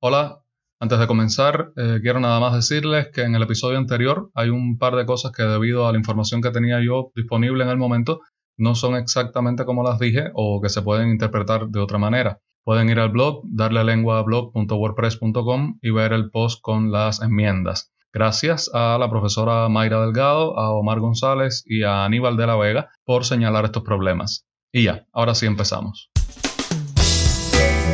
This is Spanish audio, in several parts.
Hola, antes de comenzar, eh, quiero nada más decirles que en el episodio anterior hay un par de cosas que debido a la información que tenía yo disponible en el momento no son exactamente como las dije o que se pueden interpretar de otra manera. Pueden ir al blog, darle lengua a blog.wordpress.com y ver el post con las enmiendas. Gracias a la profesora Mayra Delgado, a Omar González y a Aníbal de la Vega por señalar estos problemas. Y ya, ahora sí empezamos.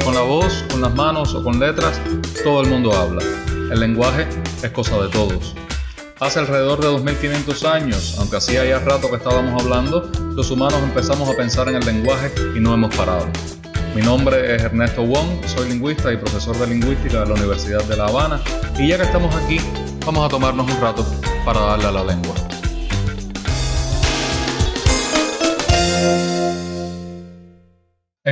Con la voz, con las manos o con letras, todo el mundo habla. El lenguaje es cosa de todos. Hace alrededor de 2500 años, aunque hacía ya rato que estábamos hablando, los humanos empezamos a pensar en el lenguaje y no hemos parado. Mi nombre es Ernesto Wong, soy lingüista y profesor de lingüística de la Universidad de La Habana y ya que estamos aquí, vamos a tomarnos un rato para darle a la lengua.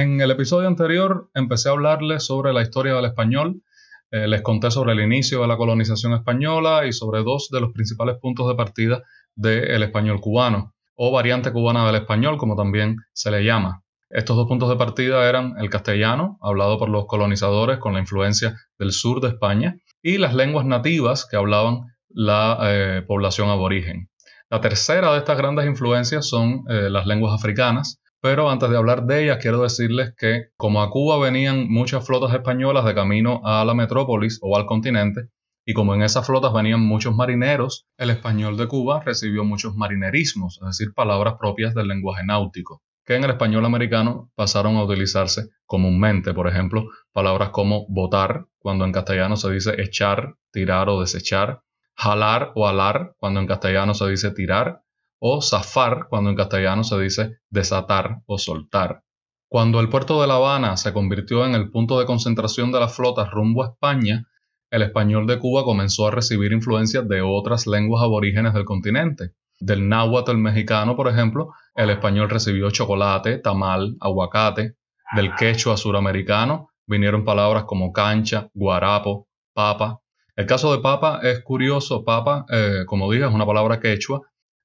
En el episodio anterior empecé a hablarles sobre la historia del español, eh, les conté sobre el inicio de la colonización española y sobre dos de los principales puntos de partida del español cubano, o variante cubana del español, como también se le llama. Estos dos puntos de partida eran el castellano, hablado por los colonizadores con la influencia del sur de España, y las lenguas nativas que hablaban la eh, población aborigen. La tercera de estas grandes influencias son eh, las lenguas africanas, pero antes de hablar de ellas, quiero decirles que como a Cuba venían muchas flotas españolas de camino a la metrópolis o al continente, y como en esas flotas venían muchos marineros, el español de Cuba recibió muchos marinerismos, es decir, palabras propias del lenguaje náutico, que en el español americano pasaron a utilizarse comúnmente. Por ejemplo, palabras como botar, cuando en castellano se dice echar, tirar o desechar, jalar o alar, cuando en castellano se dice tirar, o zafar cuando en castellano se dice desatar o soltar. Cuando el puerto de La Habana se convirtió en el punto de concentración de las flotas rumbo a España, el español de Cuba comenzó a recibir influencias de otras lenguas aborígenes del continente. Del náhuatl mexicano, por ejemplo, el español recibió chocolate, tamal, aguacate. Del quechua suramericano vinieron palabras como cancha, guarapo, papa. El caso de papa es curioso. Papa, eh, como dije, es una palabra quechua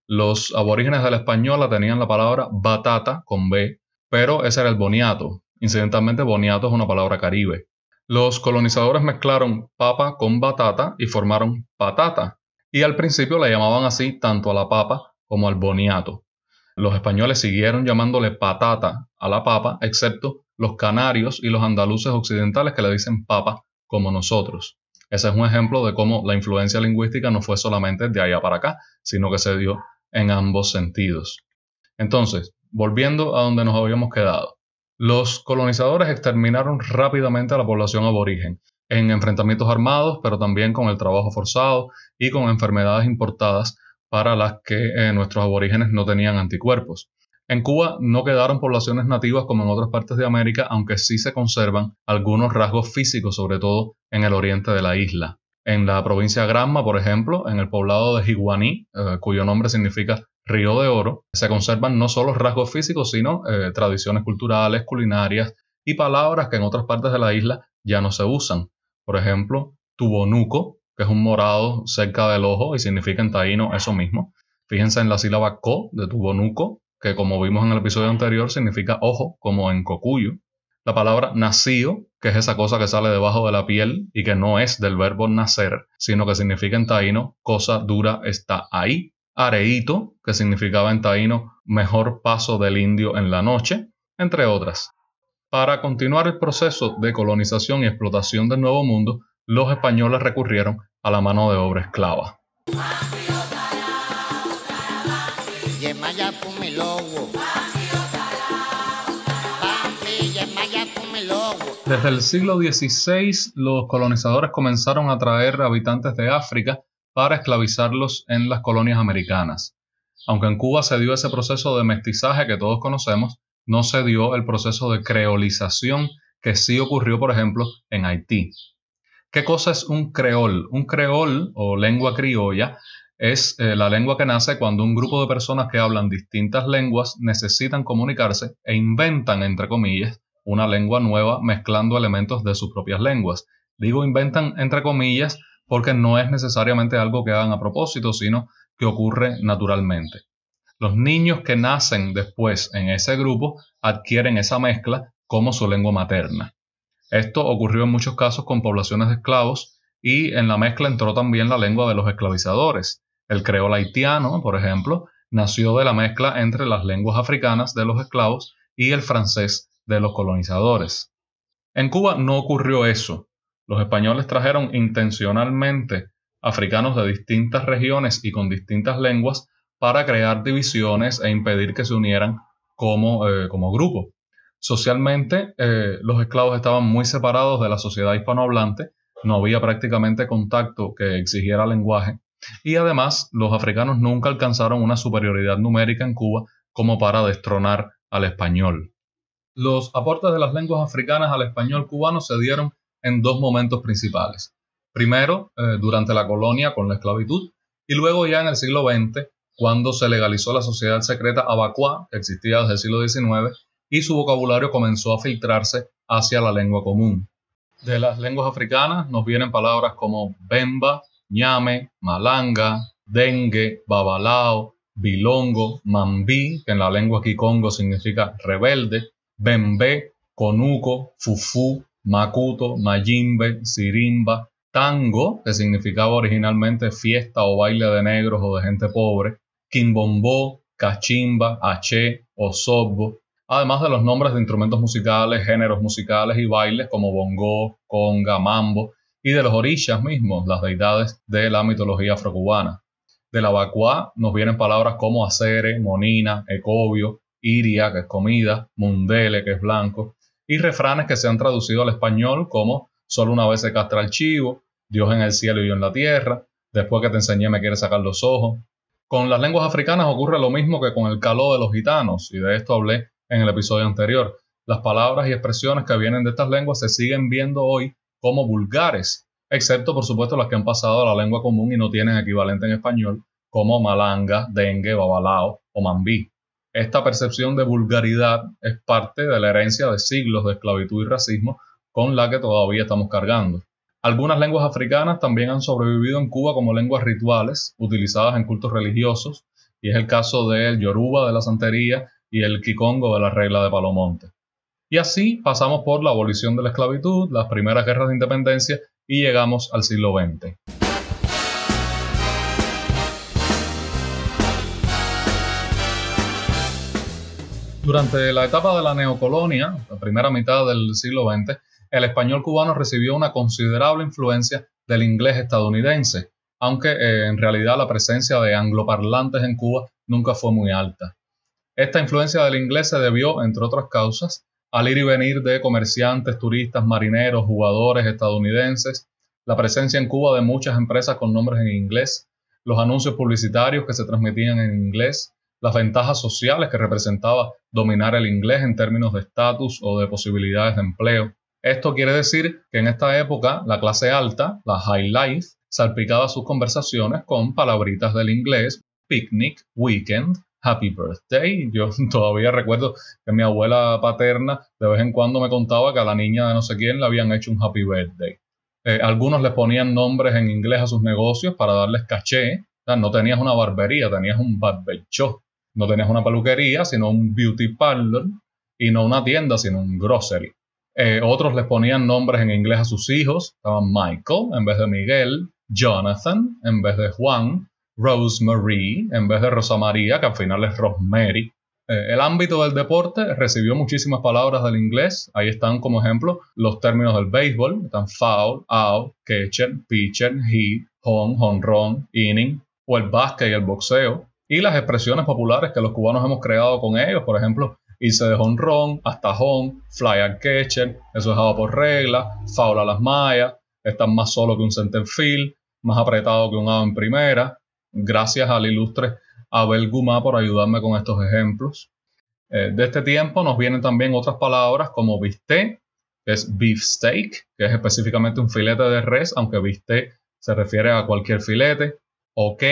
los aborígenes de la española tenían la palabra batata con B, pero ese era el boniato. Incidentalmente, boniato es una palabra caribe. Los colonizadores mezclaron papa con batata y formaron patata, y al principio le llamaban así tanto a la papa como al boniato. Los españoles siguieron llamándole patata a la papa, excepto los canarios y los andaluces occidentales que le dicen papa como nosotros. Ese es un ejemplo de cómo la influencia lingüística no fue solamente de allá para acá, sino que se dio en ambos sentidos. Entonces, volviendo a donde nos habíamos quedado, los colonizadores exterminaron rápidamente a la población aborigen en enfrentamientos armados, pero también con el trabajo forzado y con enfermedades importadas para las que eh, nuestros aborígenes no tenían anticuerpos. En Cuba no quedaron poblaciones nativas como en otras partes de América, aunque sí se conservan algunos rasgos físicos, sobre todo en el oriente de la isla. En la provincia de Granma, por ejemplo, en el poblado de Jiguaní, eh, cuyo nombre significa Río de Oro, se conservan no solo rasgos físicos, sino eh, tradiciones culturales, culinarias y palabras que en otras partes de la isla ya no se usan. Por ejemplo, tubonuco, que es un morado cerca del ojo y significa en taíno eso mismo. Fíjense en la sílaba co de tubonuco, que como vimos en el episodio anterior significa ojo, como en cocuyo. La palabra nacido, que es esa cosa que sale debajo de la piel y que no es del verbo nacer, sino que significa en taíno cosa dura está ahí. Areíto, que significaba en taíno mejor paso del indio en la noche, entre otras. Para continuar el proceso de colonización y explotación del Nuevo Mundo, los españoles recurrieron a la mano de obra esclava. Desde el siglo XVI, los colonizadores comenzaron a traer habitantes de África para esclavizarlos en las colonias americanas. Aunque en Cuba se dio ese proceso de mestizaje que todos conocemos, no se dio el proceso de creolización que sí ocurrió, por ejemplo, en Haití. ¿Qué cosa es un creol? Un creol o lengua criolla es eh, la lengua que nace cuando un grupo de personas que hablan distintas lenguas necesitan comunicarse e inventan, entre comillas, una lengua nueva mezclando elementos de sus propias lenguas. Digo inventan entre comillas porque no es necesariamente algo que hagan a propósito, sino que ocurre naturalmente. Los niños que nacen después en ese grupo adquieren esa mezcla como su lengua materna. Esto ocurrió en muchos casos con poblaciones de esclavos y en la mezcla entró también la lengua de los esclavizadores. El creol haitiano, por ejemplo, nació de la mezcla entre las lenguas africanas de los esclavos y el francés de los colonizadores. En Cuba no ocurrió eso. Los españoles trajeron intencionalmente africanos de distintas regiones y con distintas lenguas para crear divisiones e impedir que se unieran como, eh, como grupo. Socialmente, eh, los esclavos estaban muy separados de la sociedad hispanohablante, no había prácticamente contacto que exigiera lenguaje, y además los africanos nunca alcanzaron una superioridad numérica en Cuba como para destronar al español. Los aportes de las lenguas africanas al español cubano se dieron en dos momentos principales. Primero, eh, durante la colonia con la esclavitud, y luego ya en el siglo XX, cuando se legalizó la sociedad secreta abacua, que existía desde el siglo XIX, y su vocabulario comenzó a filtrarse hacia la lengua común. De las lenguas africanas nos vienen palabras como bemba, ñame, malanga, dengue, babalao, bilongo, mambí, que en la lengua kikongo significa rebelde, bembe, conuco, fufú, macuto, mayimbe, sirimba, tango, que significaba originalmente fiesta o baile de negros o de gente pobre, quimbombó, cachimba, aché, osobbo, además de los nombres de instrumentos musicales, géneros musicales y bailes como bongo, conga, mambo, y de los orishas mismos, las deidades de la mitología afrocubana. De la vacua nos vienen palabras como acere, monina, ecobio, iria, que es comida, mundele, que es blanco, y refranes que se han traducido al español como solo una vez se castra el chivo, Dios en el cielo y yo en la tierra, después que te enseñé me quiere sacar los ojos. Con las lenguas africanas ocurre lo mismo que con el caló de los gitanos, y de esto hablé en el episodio anterior. Las palabras y expresiones que vienen de estas lenguas se siguen viendo hoy como vulgares, excepto por supuesto las que han pasado a la lengua común y no tienen equivalente en español, como malanga, dengue, babalao o mambí. Esta percepción de vulgaridad es parte de la herencia de siglos de esclavitud y racismo con la que todavía estamos cargando. Algunas lenguas africanas también han sobrevivido en Cuba como lenguas rituales, utilizadas en cultos religiosos, y es el caso del yoruba de la santería y el kikongo de la regla de Palomonte. Y así pasamos por la abolición de la esclavitud, las primeras guerras de independencia y llegamos al siglo XX. Durante la etapa de la neocolonia, la primera mitad del siglo XX, el español cubano recibió una considerable influencia del inglés estadounidense, aunque eh, en realidad la presencia de angloparlantes en Cuba nunca fue muy alta. Esta influencia del inglés se debió, entre otras causas, al ir y venir de comerciantes, turistas, marineros, jugadores estadounidenses, la presencia en Cuba de muchas empresas con nombres en inglés, los anuncios publicitarios que se transmitían en inglés, las ventajas sociales que representaba dominar el inglés en términos de estatus o de posibilidades de empleo. Esto quiere decir que en esta época la clase alta, la high life, salpicaba sus conversaciones con palabritas del inglés, picnic, weekend, Happy Birthday. Yo todavía recuerdo que mi abuela paterna de vez en cuando me contaba que a la niña de no sé quién le habían hecho un Happy Birthday. Eh, algunos le ponían nombres en inglés a sus negocios para darles caché. no tenías una barbería, tenías un barber shop. No tenías una peluquería, sino un beauty parlor. Y no una tienda, sino un grocery. Eh, otros les ponían nombres en inglés a sus hijos. Estaban Michael en vez de Miguel. Jonathan en vez de Juan. Rosemary en vez de Rosa María, que al final es Rosemary. Eh, el ámbito del deporte recibió muchísimas palabras del inglés. Ahí están como ejemplo los términos del béisbol. Están foul, out, catcher, pitcher, hit, home, run, inning, o el básquet y el boxeo. Y las expresiones populares que los cubanos hemos creado con ellos. Por ejemplo, irse de run hasta home, fly al catcher, eso es por regla, foul a las mallas, están más solo que un center field, más apretado que un out en primera, Gracias al ilustre Abel Gumá por ayudarme con estos ejemplos. Eh, de este tiempo nos vienen también otras palabras como bistec, que es beef steak, que es específicamente un filete de res, aunque bistec se refiere a cualquier filete. Ok,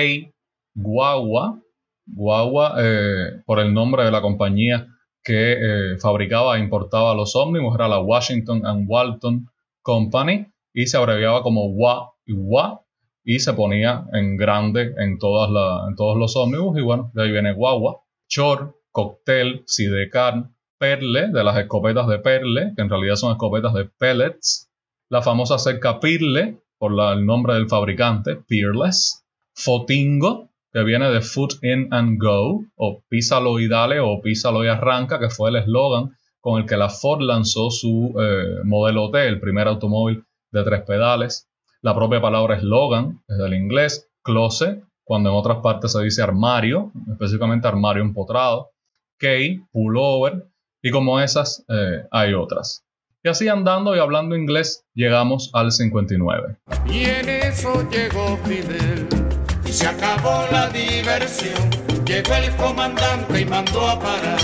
guagua, guagua eh, por el nombre de la compañía que eh, fabricaba e importaba los ómnibus, era la Washington and Walton Company y se abreviaba como WA y WA y se ponía en grande en, todas en todos los ómnibus y bueno, de ahí viene guagua, chor, cóctel, sidecar, Perle, de las escopetas de Perle, que en realidad son escopetas de pellets, la famosa cerca Pirle, por el nombre del fabricante, Peerless, Fotingo, que viene de Foot In and Go, o Písalo y Dale, o Písalo y Arranca, que fue el eslogan con el que la Ford lanzó su eh, modelo T, el primer automóvil de tres pedales. La propia palabra eslogan es del inglés, closet, cuando en otras partes se dice armario, específicamente armario empotrado, key, pullover, y como esas eh, hay otras. Y así andando y hablando inglés, llegamos al 59. Y en eso llegó Fidel se acabó la diversión. Llegó el comandante y mandó a parar.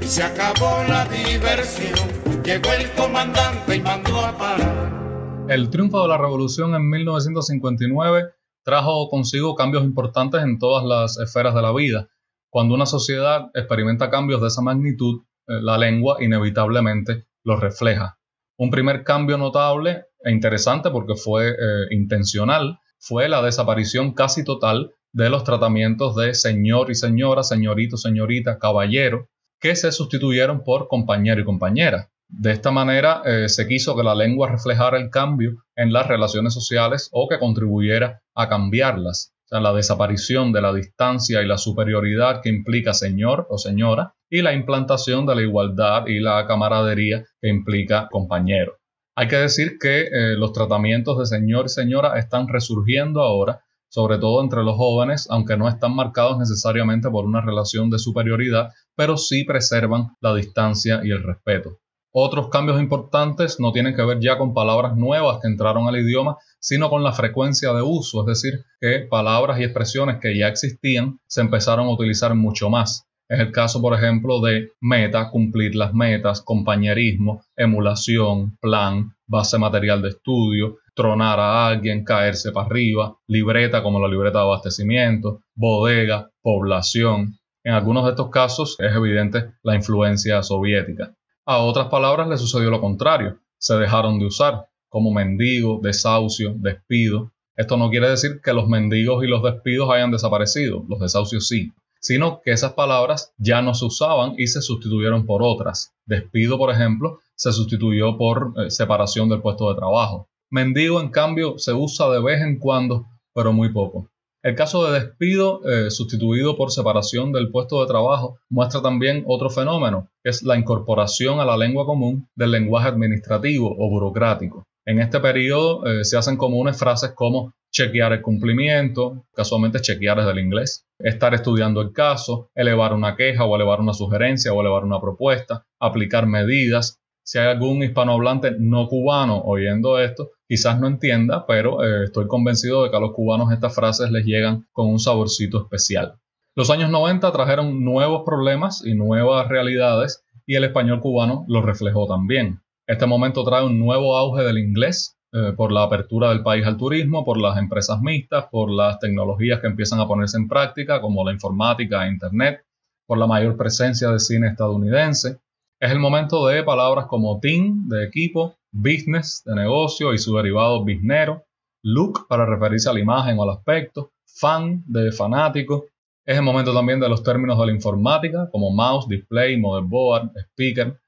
Y se acabó la diversión. Llegó el comandante y mandó a parar. El triunfo de la revolución en 1959 trajo consigo cambios importantes en todas las esferas de la vida. Cuando una sociedad experimenta cambios de esa magnitud, eh, la lengua inevitablemente los refleja. Un primer cambio notable e interesante porque fue eh, intencional fue la desaparición casi total de los tratamientos de señor y señora, señorito, señorita, caballero, que se sustituyeron por compañero y compañera. De esta manera eh, se quiso que la lengua reflejara el cambio en las relaciones sociales o que contribuyera a cambiarlas. O la desaparición de la distancia y la superioridad que implica señor o señora y la implantación de la igualdad y la camaradería que implica compañero. Hay que decir que eh, los tratamientos de señor y señora están resurgiendo ahora, sobre todo entre los jóvenes, aunque no están marcados necesariamente por una relación de superioridad, pero sí preservan la distancia y el respeto. Otros cambios importantes no tienen que ver ya con palabras nuevas que entraron al idioma, sino con la frecuencia de uso, es decir, que palabras y expresiones que ya existían se empezaron a utilizar mucho más. Es el caso, por ejemplo, de meta, cumplir las metas, compañerismo, emulación, plan, base material de estudio, tronar a alguien, caerse para arriba, libreta como la libreta de abastecimiento, bodega, población. En algunos de estos casos es evidente la influencia soviética. A otras palabras le sucedió lo contrario, se dejaron de usar, como mendigo, desahucio, despido. Esto no quiere decir que los mendigos y los despidos hayan desaparecido, los desahucios sí, sino que esas palabras ya no se usaban y se sustituyeron por otras. Despido, por ejemplo, se sustituyó por eh, separación del puesto de trabajo. Mendigo, en cambio, se usa de vez en cuando, pero muy poco. El caso de despido eh, sustituido por separación del puesto de trabajo muestra también otro fenómeno, que es la incorporación a la lengua común del lenguaje administrativo o burocrático. En este periodo eh, se hacen comunes frases como chequear el cumplimiento, casualmente chequear es del inglés, estar estudiando el caso, elevar una queja o elevar una sugerencia o elevar una propuesta, aplicar medidas, si hay algún hispanohablante no cubano oyendo esto, quizás no entienda, pero eh, estoy convencido de que a los cubanos estas frases les llegan con un saborcito especial. Los años 90 trajeron nuevos problemas y nuevas realidades y el español cubano lo reflejó también. Este momento trae un nuevo auge del inglés eh, por la apertura del país al turismo, por las empresas mixtas, por las tecnologías que empiezan a ponerse en práctica como la informática e Internet, por la mayor presencia de cine estadounidense. Es el momento de palabras como team, de equipo, business, de negocio y su derivado biznero, look para referirse a la imagen o al aspecto, fan, de fanático. Es el momento también de los términos de la informática como mouse, display, motherboard, speaker,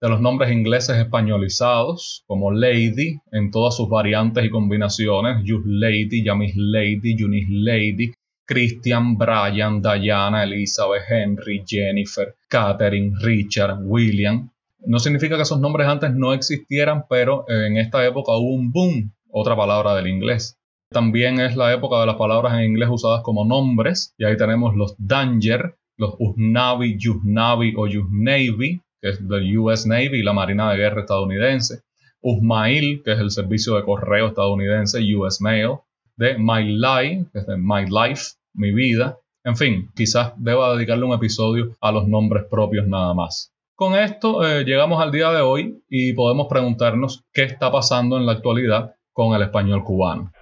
de los nombres ingleses españolizados como lady en todas sus variantes y combinaciones, Just Lady, Yamis Lady, Eunice Lady, Christian, Brian, Diana, Elizabeth, Henry, Jennifer, Catherine, Richard, William. No significa que esos nombres antes no existieran, pero en esta época hubo un boom, otra palabra del inglés. También es la época de las palabras en inglés usadas como nombres, y ahí tenemos los Danger, los Usnavi, Usnavi o Usnavy, que es del US Navy, la Marina de Guerra estadounidense. Usmail, que es el servicio de correo estadounidense, US Mail. De My Life, que es de My Life, mi vida. En fin, quizás deba dedicarle un episodio a los nombres propios nada más. Con esto eh, llegamos al día de hoy y podemos preguntarnos qué está pasando en la actualidad con el español cubano.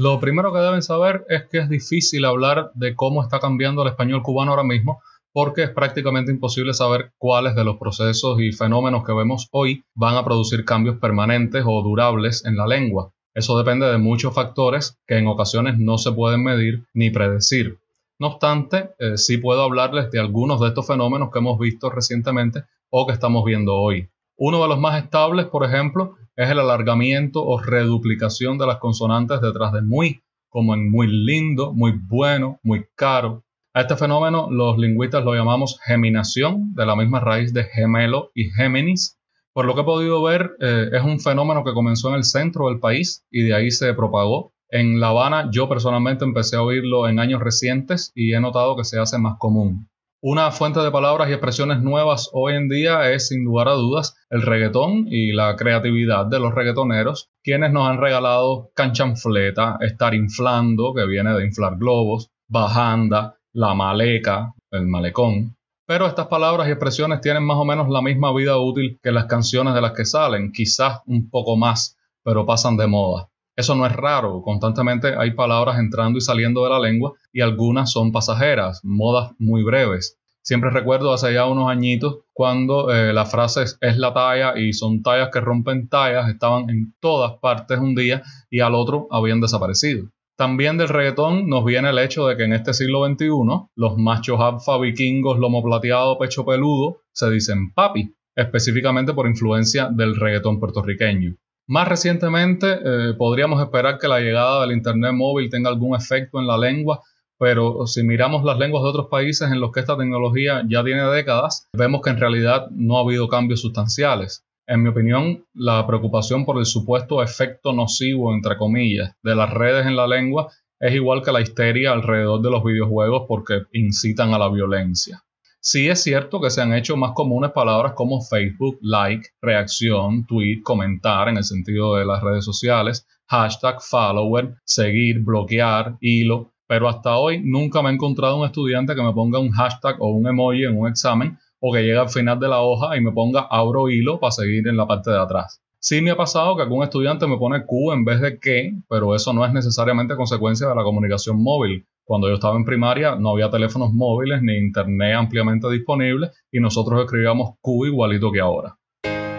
Lo primero que deben saber es que es difícil hablar de cómo está cambiando el español cubano ahora mismo porque es prácticamente imposible saber cuáles de los procesos y fenómenos que vemos hoy van a producir cambios permanentes o durables en la lengua. Eso depende de muchos factores que en ocasiones no se pueden medir ni predecir. No obstante, eh, sí puedo hablarles de algunos de estos fenómenos que hemos visto recientemente o que estamos viendo hoy. Uno de los más estables, por ejemplo, es el alargamiento o reduplicación de las consonantes detrás de muy, como en muy lindo, muy bueno, muy caro. A este fenómeno los lingüistas lo llamamos geminación, de la misma raíz de gemelo y géminis. Por lo que he podido ver, eh, es un fenómeno que comenzó en el centro del país y de ahí se propagó. En La Habana yo personalmente empecé a oírlo en años recientes y he notado que se hace más común. Una fuente de palabras y expresiones nuevas hoy en día es, sin lugar a dudas, el reggaetón y la creatividad de los reggaetoneros, quienes nos han regalado canchanfleta, estar inflando, que viene de inflar globos, bajanda, la maleca, el malecón. Pero estas palabras y expresiones tienen más o menos la misma vida útil que las canciones de las que salen, quizás un poco más, pero pasan de moda. Eso no es raro, constantemente hay palabras entrando y saliendo de la lengua y algunas son pasajeras, modas muy breves. Siempre recuerdo hace ya unos añitos cuando eh, la frase es, la talla y son tallas que rompen tallas, estaban en todas partes un día y al otro habían desaparecido. También del reggaetón nos viene el hecho de que en este siglo XXI los machos alfa vikingos lomo plateado pecho peludo se dicen papi, específicamente por influencia del reggaetón puertorriqueño. Más recientemente, eh, podríamos esperar que la llegada del Internet móvil tenga algún efecto en la lengua, pero si miramos las lenguas de otros países en los que esta tecnología ya tiene décadas, vemos que en realidad no ha habido cambios sustanciales. En mi opinión, la preocupación por el supuesto efecto nocivo, entre comillas, de las redes en la lengua es igual que la histeria alrededor de los videojuegos porque incitan a la violencia. Sí es cierto que se han hecho más comunes palabras como Facebook, like, reacción, tweet, comentar en el sentido de las redes sociales, hashtag, follower, seguir, bloquear, hilo, pero hasta hoy nunca me he encontrado un estudiante que me ponga un hashtag o un emoji en un examen o que llegue al final de la hoja y me ponga abro hilo para seguir en la parte de atrás. Sí me ha pasado que algún estudiante me pone Q en vez de que, pero eso no es necesariamente consecuencia de la comunicación móvil. Cuando yo estaba en primaria no había teléfonos móviles ni internet ampliamente disponible y nosotros escribíamos Q igualito que ahora.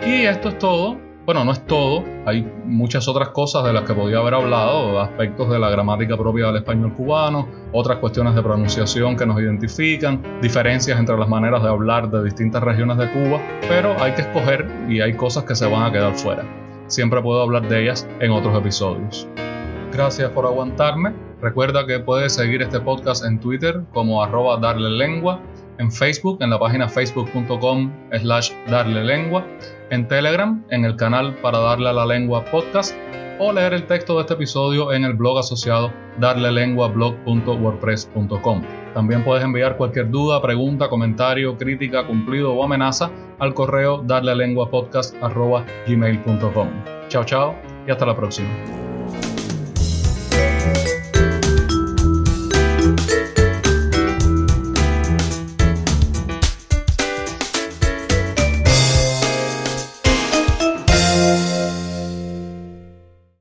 Y esto es todo. Bueno, no es todo. Hay muchas otras cosas de las que podía haber hablado, aspectos de la gramática propia del español cubano, otras cuestiones de pronunciación que nos identifican, diferencias entre las maneras de hablar de distintas regiones de Cuba, pero hay que escoger y hay cosas que se van a quedar fuera. Siempre puedo hablar de ellas en otros episodios. Gracias por aguantarme. Recuerda que puedes seguir este podcast en Twitter como arroba darle lengua, en Facebook en la página facebook.com slash darle lengua, en Telegram en el canal para darle a la lengua podcast o leer el texto de este episodio en el blog asociado darlelenguablog.wordpress.com. También puedes enviar cualquier duda, pregunta, comentario, crítica, cumplido o amenaza al correo darlelenguapodcast.gmail.com. Chao, chao y hasta la próxima.